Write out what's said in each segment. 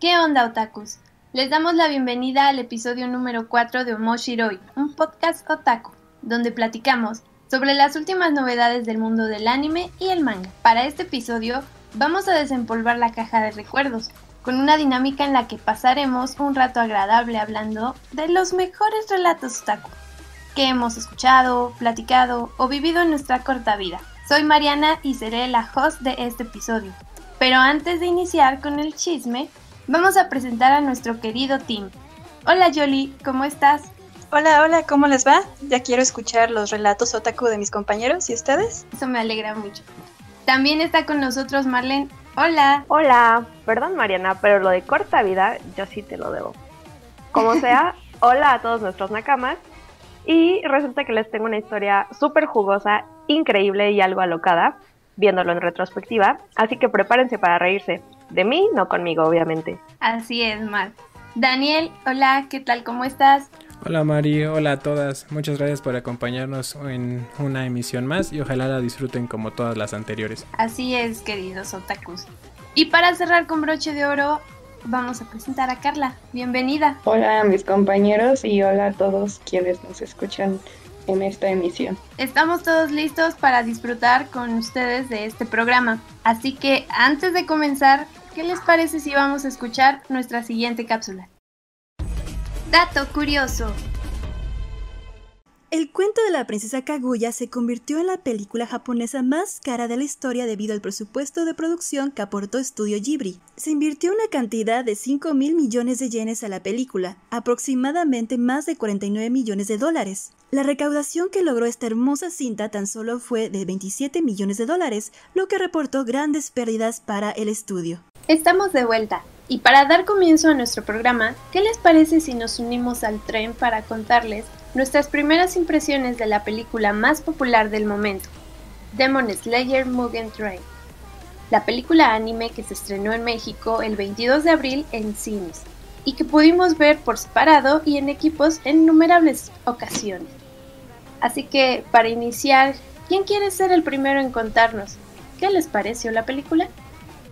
¿Qué onda, otakus? Les damos la bienvenida al episodio número 4 de Omoshiroi, un podcast otaku, donde platicamos sobre las últimas novedades del mundo del anime y el manga. Para este episodio vamos a desempolvar la caja de recuerdos, con una dinámica en la que pasaremos un rato agradable hablando de los mejores relatos otaku que hemos escuchado, platicado o vivido en nuestra corta vida. Soy Mariana y seré la host de este episodio. Pero antes de iniciar con el chisme, vamos a presentar a nuestro querido team. Hola Jolie, ¿cómo estás? Hola, hola, ¿cómo les va? Ya quiero escuchar los relatos otaku de mis compañeros y ustedes. Eso me alegra mucho. También está con nosotros Marlene. Hola. Hola, perdón Mariana, pero lo de corta vida yo sí te lo debo. Como sea, hola a todos nuestros nakamas. Y resulta que les tengo una historia súper jugosa, increíble y algo alocada, viéndolo en retrospectiva. Así que prepárense para reírse. De mí, no conmigo, obviamente. Así es, Mar. Daniel, hola, ¿qué tal? ¿Cómo estás? Hola Mari, hola a todas. Muchas gracias por acompañarnos en una emisión más y ojalá la disfruten como todas las anteriores. Así es, queridos otakus. Y para cerrar con broche de oro, vamos a presentar a Carla. Bienvenida. Hola a mis compañeros y hola a todos quienes nos escuchan en esta emisión. Estamos todos listos para disfrutar con ustedes de este programa. Así que antes de comenzar, ¿qué les parece si vamos a escuchar nuestra siguiente cápsula? Dato curioso. El cuento de la princesa Kaguya se convirtió en la película japonesa más cara de la historia debido al presupuesto de producción que aportó Studio Ghibli. Se invirtió una cantidad de 5 mil millones de yenes a la película, aproximadamente más de 49 millones de dólares. La recaudación que logró esta hermosa cinta tan solo fue de 27 millones de dólares, lo que reportó grandes pérdidas para el estudio. Estamos de vuelta. Y para dar comienzo a nuestro programa, ¿qué les parece si nos unimos al tren para contarles nuestras primeras impresiones de la película más popular del momento, Demon Slayer Mugen Train? La película anime que se estrenó en México el 22 de abril en cines y que pudimos ver por separado y en equipos en innumerables ocasiones. Así que, para iniciar, ¿quién quiere ser el primero en contarnos? ¿Qué les pareció la película?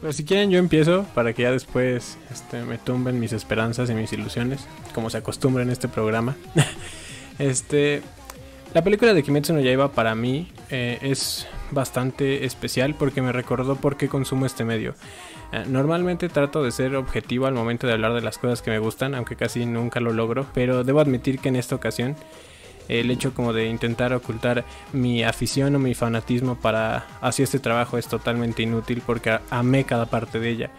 Pues si quieren yo empiezo para que ya después este, me tumben mis esperanzas y mis ilusiones, como se acostumbra en este programa. este, la película de Kimetsu no Yaiba para mí eh, es bastante especial porque me recordó por qué consumo este medio. Eh, normalmente trato de ser objetivo al momento de hablar de las cosas que me gustan, aunque casi nunca lo logro, pero debo admitir que en esta ocasión el hecho como de intentar ocultar mi afición o mi fanatismo para hacia este trabajo es totalmente inútil porque amé cada parte de ella.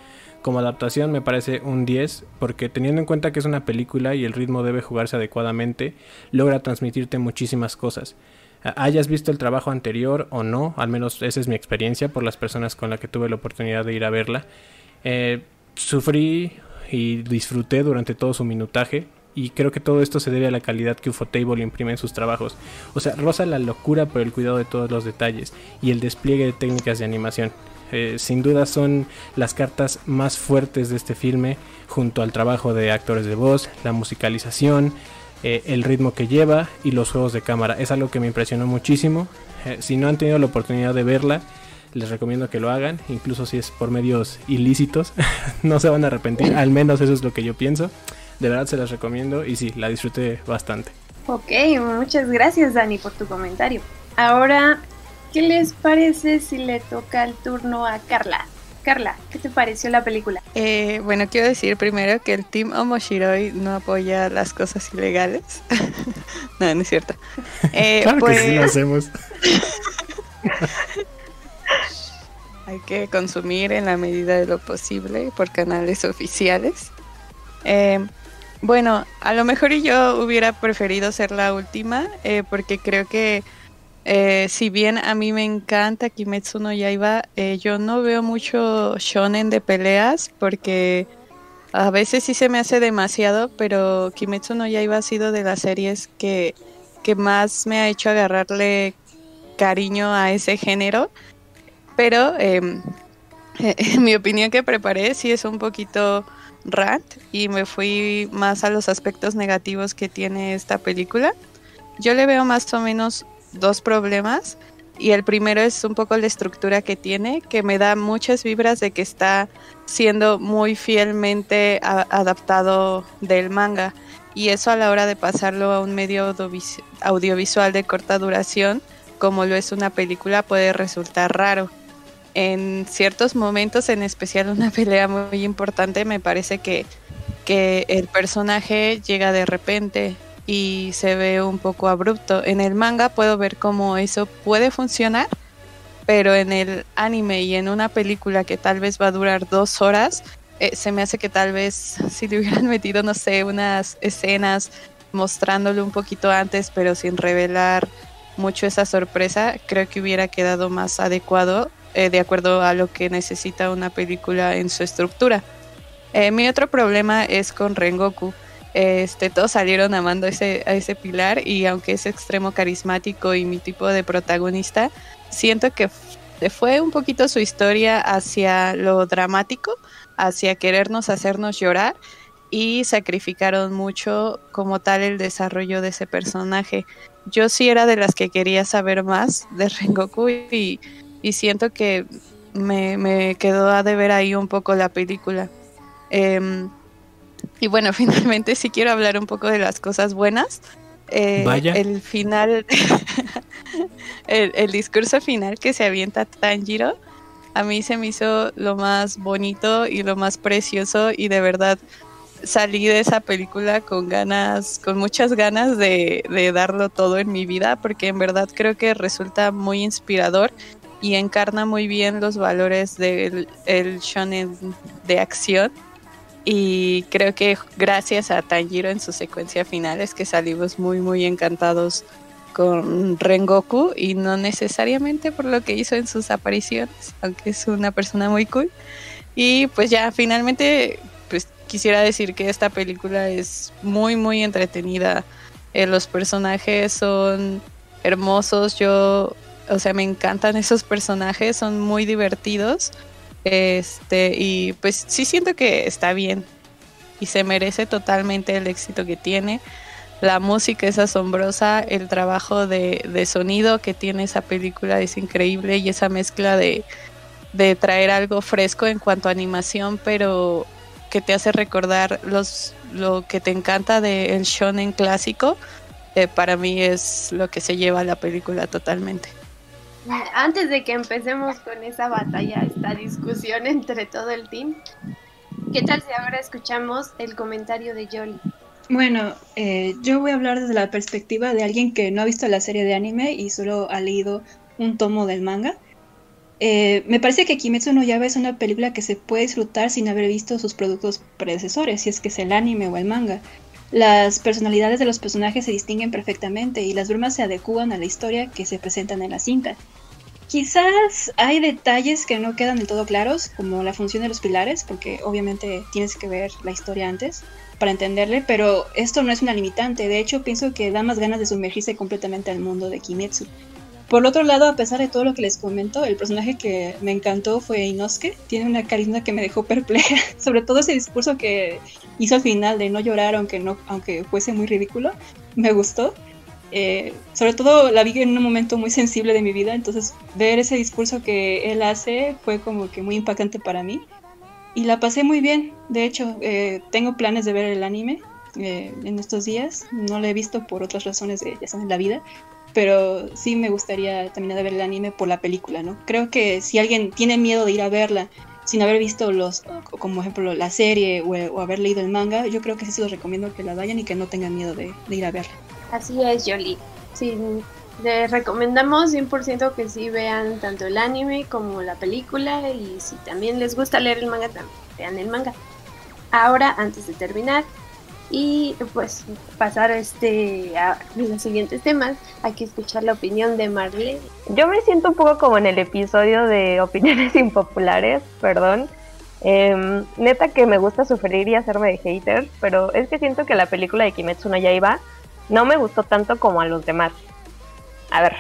Como adaptación me parece un 10 porque teniendo en cuenta que es una película y el ritmo debe jugarse adecuadamente, logra transmitirte muchísimas cosas. Hayas visto el trabajo anterior o no, al menos esa es mi experiencia por las personas con las que tuve la oportunidad de ir a verla. Eh, sufrí y disfruté durante todo su minutaje, y creo que todo esto se debe a la calidad que Ufotable imprime en sus trabajos. O sea, roza la locura por el cuidado de todos los detalles y el despliegue de técnicas de animación. Eh, sin duda son las cartas más fuertes de este filme, junto al trabajo de actores de voz, la musicalización, eh, el ritmo que lleva y los juegos de cámara. Es algo que me impresionó muchísimo. Eh, si no han tenido la oportunidad de verla, les recomiendo que lo hagan, incluso si es por medios ilícitos, no se van a arrepentir, al menos eso es lo que yo pienso. De verdad se las recomiendo y sí, la disfruté bastante. Ok, muchas gracias Dani por tu comentario. Ahora, ¿qué les parece si le toca el turno a Carla? Carla, ¿qué te pareció la película? Eh, bueno, quiero decir primero que el Team Omoshiroi no apoya las cosas ilegales. no, no es cierto. Eh, claro que sí lo pues, hacemos. Hay que consumir en la medida de lo posible por canales oficiales. Eh, bueno, a lo mejor yo hubiera preferido ser la última, eh, porque creo que eh, si bien a mí me encanta Kimetsu no Yaiba, eh, yo no veo mucho shonen de peleas, porque a veces sí se me hace demasiado, pero Kimetsu no Yaiba ha sido de las series que, que más me ha hecho agarrarle cariño a ese género. Pero em, en mi opinión que preparé sí es un poquito rant y me fui más a los aspectos negativos que tiene esta película. Yo le veo más o menos dos problemas. y el primero es un poco la estructura que tiene, que me da muchas vibras de que está siendo muy fielmente adaptado del manga. Y eso a la hora de pasarlo a un medio audiovisual de corta duración, como lo es una película, puede resultar raro. En ciertos momentos, en especial una pelea muy importante, me parece que, que el personaje llega de repente y se ve un poco abrupto. En el manga puedo ver cómo eso puede funcionar, pero en el anime y en una película que tal vez va a durar dos horas, eh, se me hace que tal vez si le hubieran metido, no sé, unas escenas mostrándolo un poquito antes, pero sin revelar mucho esa sorpresa, creo que hubiera quedado más adecuado eh, de acuerdo a lo que necesita una película en su estructura. Eh, mi otro problema es con Rengoku. Este, todos salieron amando ese, a ese pilar y aunque es extremo carismático y mi tipo de protagonista, siento que fue un poquito su historia hacia lo dramático, hacia querernos hacernos llorar y sacrificaron mucho como tal el desarrollo de ese personaje. Yo sí era de las que quería saber más de Rengoku y, y siento que me, me, quedó a deber ahí un poco la película. Em, y bueno, finalmente sí quiero hablar un poco de las cosas buenas. Eh, el final, el, discurso final que se avienta Tanjiro, a mí se me hizo lo más bonito y lo más precioso y de verdad salí de esa película con ganas, con muchas ganas de, de darlo todo en mi vida porque en verdad creo que resulta muy inspirador y encarna muy bien los valores del el shonen de acción y creo que gracias a Tanjiro en su secuencia final es que salimos muy muy encantados con Rengoku y no necesariamente por lo que hizo en sus apariciones, aunque es una persona muy cool. Y pues ya finalmente pues quisiera decir que esta película es muy muy entretenida. Eh, los personajes son hermosos, yo o sea, me encantan esos personajes, son muy divertidos este, y pues sí siento que está bien y se merece totalmente el éxito que tiene. La música es asombrosa, el trabajo de, de sonido que tiene esa película es increíble y esa mezcla de, de traer algo fresco en cuanto a animación, pero que te hace recordar los, lo que te encanta del shonen clásico, eh, para mí es lo que se lleva la película totalmente. Antes de que empecemos con esa batalla, esta discusión entre todo el team, ¿qué tal si ahora escuchamos el comentario de Jolly? Bueno, eh, yo voy a hablar desde la perspectiva de alguien que no ha visto la serie de anime y solo ha leído un tomo del manga. Eh, me parece que Kimetsu no Yaiba es una película que se puede disfrutar sin haber visto sus productos predecesores, si es que es el anime o el manga. Las personalidades de los personajes se distinguen perfectamente y las bromas se adecúan a la historia que se presentan en la cinta. Quizás hay detalles que no quedan del todo claros, como la función de los pilares, porque obviamente tienes que ver la historia antes para entenderle, pero esto no es una limitante, de hecho pienso que da más ganas de sumergirse completamente al mundo de Kimetsu. Por otro lado, a pesar de todo lo que les comento, el personaje que me encantó fue Inosuke. Tiene una carisma que me dejó perpleja. Sobre todo ese discurso que hizo al final de no llorar aunque, no, aunque fuese muy ridículo. Me gustó. Eh, sobre todo la vi en un momento muy sensible de mi vida, entonces ver ese discurso que él hace fue como que muy impactante para mí. Y la pasé muy bien. De hecho, eh, tengo planes de ver el anime eh, en estos días. No lo he visto por otras razones de, ya saben, la vida pero sí me gustaría de ver el anime por la película, ¿no? Creo que si alguien tiene miedo de ir a verla sin haber visto los, como ejemplo la serie o, haber leído el manga, yo creo que sí se los recomiendo que la vayan y que no tengan miedo de, ir a verla. Así es, Jolie. Sí, les recomendamos 100% que sí vean tanto el anime como la película y si también les gusta leer el manga, también vean el manga. Ahora, antes de terminar, y pues pasar este a los siguientes temas hay que escuchar la opinión de Marlene. Yo me siento un poco como en el episodio de opiniones impopulares perdón. Em, neta que me gusta sufrir y hacerme de hater pero es que siento que la película de Kimetsu no Yaiba no me gustó tanto como a los demás. A ver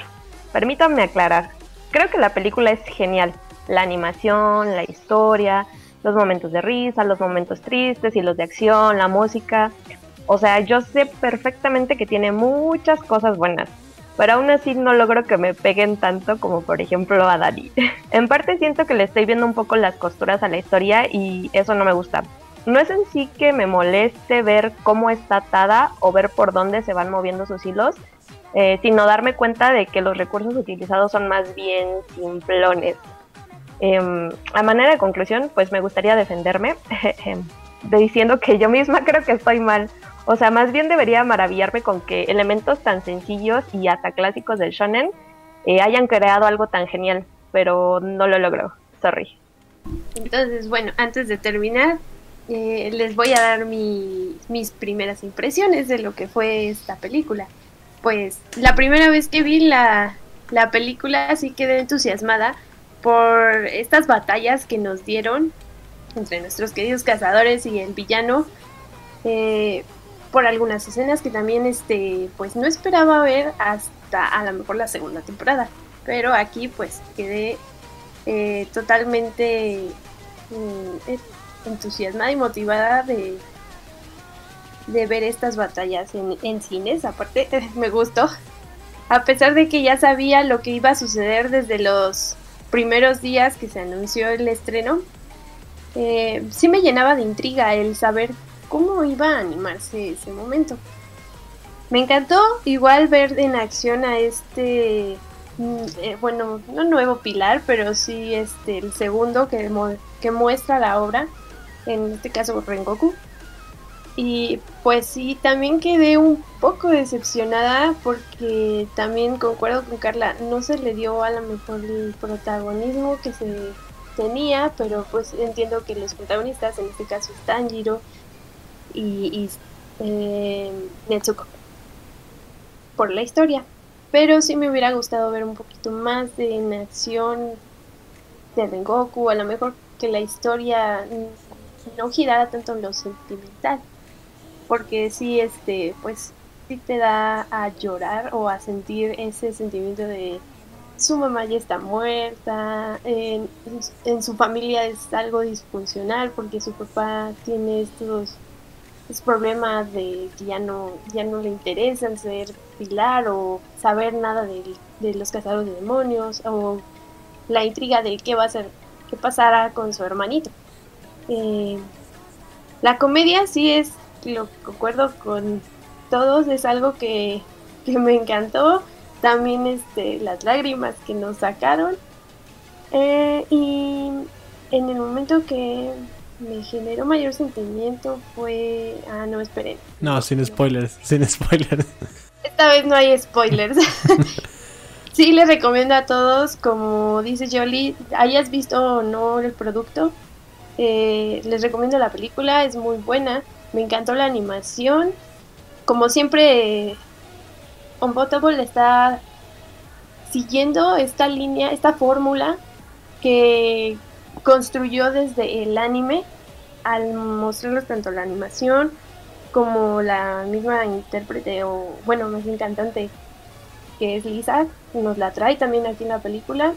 permítanme aclarar. Creo que la película es genial. La animación la historia los momentos de risa, los momentos tristes y los de acción, la música. O sea, yo sé perfectamente que tiene muchas cosas buenas. pero aún así no logro que me peguen tanto como por ejemplo a Dani. en parte siento que le estoy viendo un poco las costuras a la historia y eso no me gusta. No es en sí que me moleste ver cómo está atada o ver por dónde se van moviendo sus hilos, eh, sino darme cuenta de que los recursos utilizados son más bien simplones. Em, a manera de conclusión, pues me gustaría defenderme de diciendo que yo misma creo que estoy mal o sea, más bien debería maravillarme con que elementos tan sencillos y hasta clásicos del shonen eh, hayan creado algo tan genial, pero no lo logró. Sorry. Entonces, bueno, antes de terminar, eh, les voy a dar mis primeras impresiones de lo que fue esta película. Pues la primera vez que vi la, la película sí quedé entusiasmada por estas batallas que nos dieron entre nuestros queridos cazadores y el villano. Eh, por algunas escenas que también este pues no esperaba ver hasta a lo mejor la segunda temporada pero aquí pues quedé eh, totalmente mm, eh, entusiasmada y motivada de de ver estas batallas en, en cines aparte me gustó a pesar de que ya sabía lo que iba a suceder desde los primeros días que se anunció el estreno eh, sí me llenaba de intriga el saber cómo iba a animarse ese momento. Me encantó igual ver en acción a este, mm, eh, bueno, no nuevo pilar, pero sí este, el segundo que, que muestra la obra, en este caso Rengoku. Y pues sí, también quedé un poco decepcionada porque también concuerdo con Carla, no se le dio a lo mejor el protagonismo que se tenía, pero pues entiendo que los protagonistas, en este caso es Tanjiro, y, eh, Netsuko por la historia. Pero sí me hubiera gustado ver un poquito más de en acción de Rengoku, a lo mejor que la historia no girara tanto en lo sentimental. Porque sí, este, pues sí te da a llorar o a sentir ese sentimiento de su mamá ya está muerta, en, su familia es algo disfuncional porque su papá tiene estos es problema de que ya no, ya no le interesa ser pilar o saber nada de, los cazadores de demonios o la intriga de qué va a ser, qué pasará con su hermanito. Eh, la comedia sí es, lo concuerdo con todos, es algo que, que me encantó. También este, las lágrimas que nos sacaron. Eh, y en el momento que me generó mayor sentimiento fue... Ah, no, esperen. No, sin spoilers, sin spoilers. Esta vez no hay spoilers. sí, les recomiendo a todos, como dice Jolie, hayas visto o no el producto, eh, les recomiendo la película, es muy buena. Me encantó la animación. Como siempre, Unbotable está siguiendo esta línea, esta fórmula que construyó desde el anime al mostrarnos tanto la animación como la misma intérprete o bueno más bien cantante que es Lisa nos la trae también aquí en la película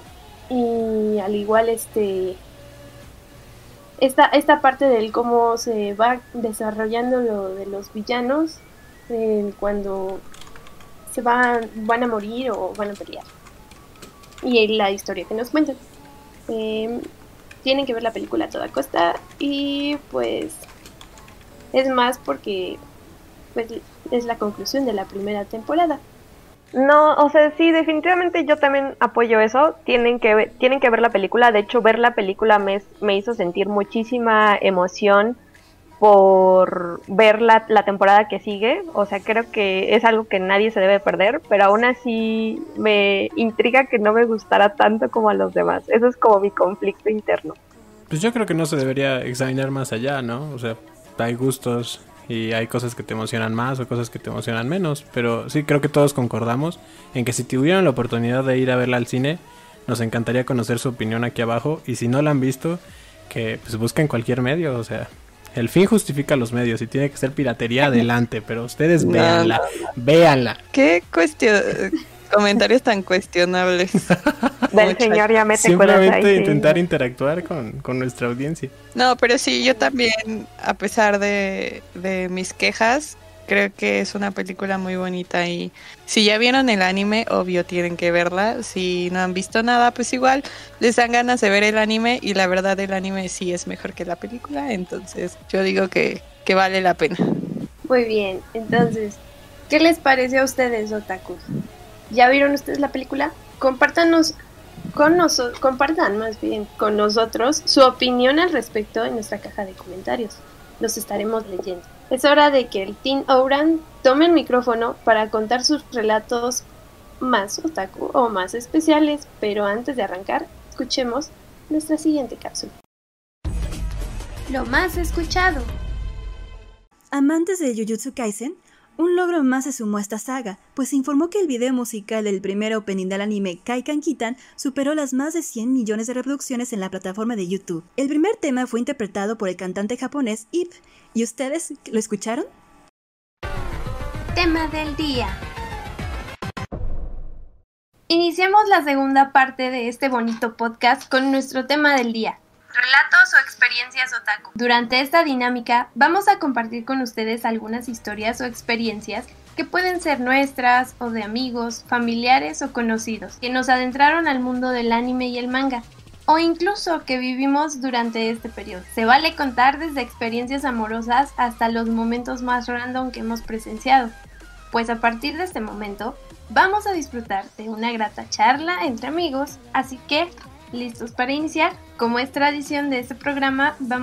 y al igual este esta, esta parte del cómo se va desarrollando lo de los villanos eh, cuando se van, van a morir o van a pelear y la historia que nos cuentan eh, tienen que ver la película a toda costa y pues es más porque pues es la conclusión de la primera temporada. No, o sea, sí, definitivamente yo también apoyo eso. Tienen que ver, tienen que ver la película. De hecho, ver la película me, me hizo sentir muchísima emoción por ver la, la, temporada que sigue. O sea, creo que es algo que nadie se debe perder, pero aún así me intriga que no me gustara tanto como a los demás. Eso es como mi conflicto interno. Pues yo creo que no se debería examinar más allá, ¿no? O sea, hay gustos y hay cosas que te emocionan más o cosas que te emocionan menos, pero sí creo que todos concordamos en que si tuvieran la oportunidad de ir a verla al cine, nos encantaría conocer su opinión aquí abajo y si no la han visto, que pues busquen cualquier medio, o sea, el fin justifica los medios y tiene que ser piratería adelante, pero ustedes véanla, véanla. ¿Qué cuestión? Comentarios tan cuestionables. Del señor ya mete Simplemente intentar interactuar con, con, nuestra audiencia. No, pero sí, yo también, a pesar de, de mis quejas, Creo que es una película muy bonita y si ya vieron el anime, obvio tienen que verla. Si no han visto nada, pues igual les dan ganas de ver el anime y la verdad el anime sí es mejor que la película, entonces yo digo que, que vale la pena. Muy bien, entonces, ¿qué les pareció a ustedes, otakus? ¿Ya vieron ustedes la película? Compártanos con nosotros, compartan más bien con nosotros su opinión al respecto en nuestra caja de comentarios. Los estaremos leyendo. Es hora de que el Team Ouran tome el micrófono para contar sus relatos más otaku o más especiales, pero antes de arrancar, escuchemos nuestra siguiente cápsula. Lo más escuchado. Amantes de Jujutsu Kaisen, un logro más se sumó a esta saga, pues se informó que el video musical del primer opening del anime Kaikan Kitan superó las más de 100 millones de reproducciones en la plataforma de YouTube. El primer tema fue interpretado por el cantante japonés Ip. ¿Y ustedes lo escucharon? Tema del día. Iniciamos la segunda parte de este bonito podcast con nuestro tema del día, relatos o experiencias otaku. Durante esta dinámica vamos a compartir con ustedes algunas historias o experiencias que pueden ser nuestras o de amigos, familiares o conocidos, que nos adentraron al mundo del anime y el manga, o incluso que vivimos durante este periodo. Se vale contar desde experiencias amorosas hasta los momentos más random que hemos presenciado, pues a partir de este momento vamos a disfrutar de una grata charla entre amigos, así que ¿Listos para iniciar? Como es tradición de este programa, vamos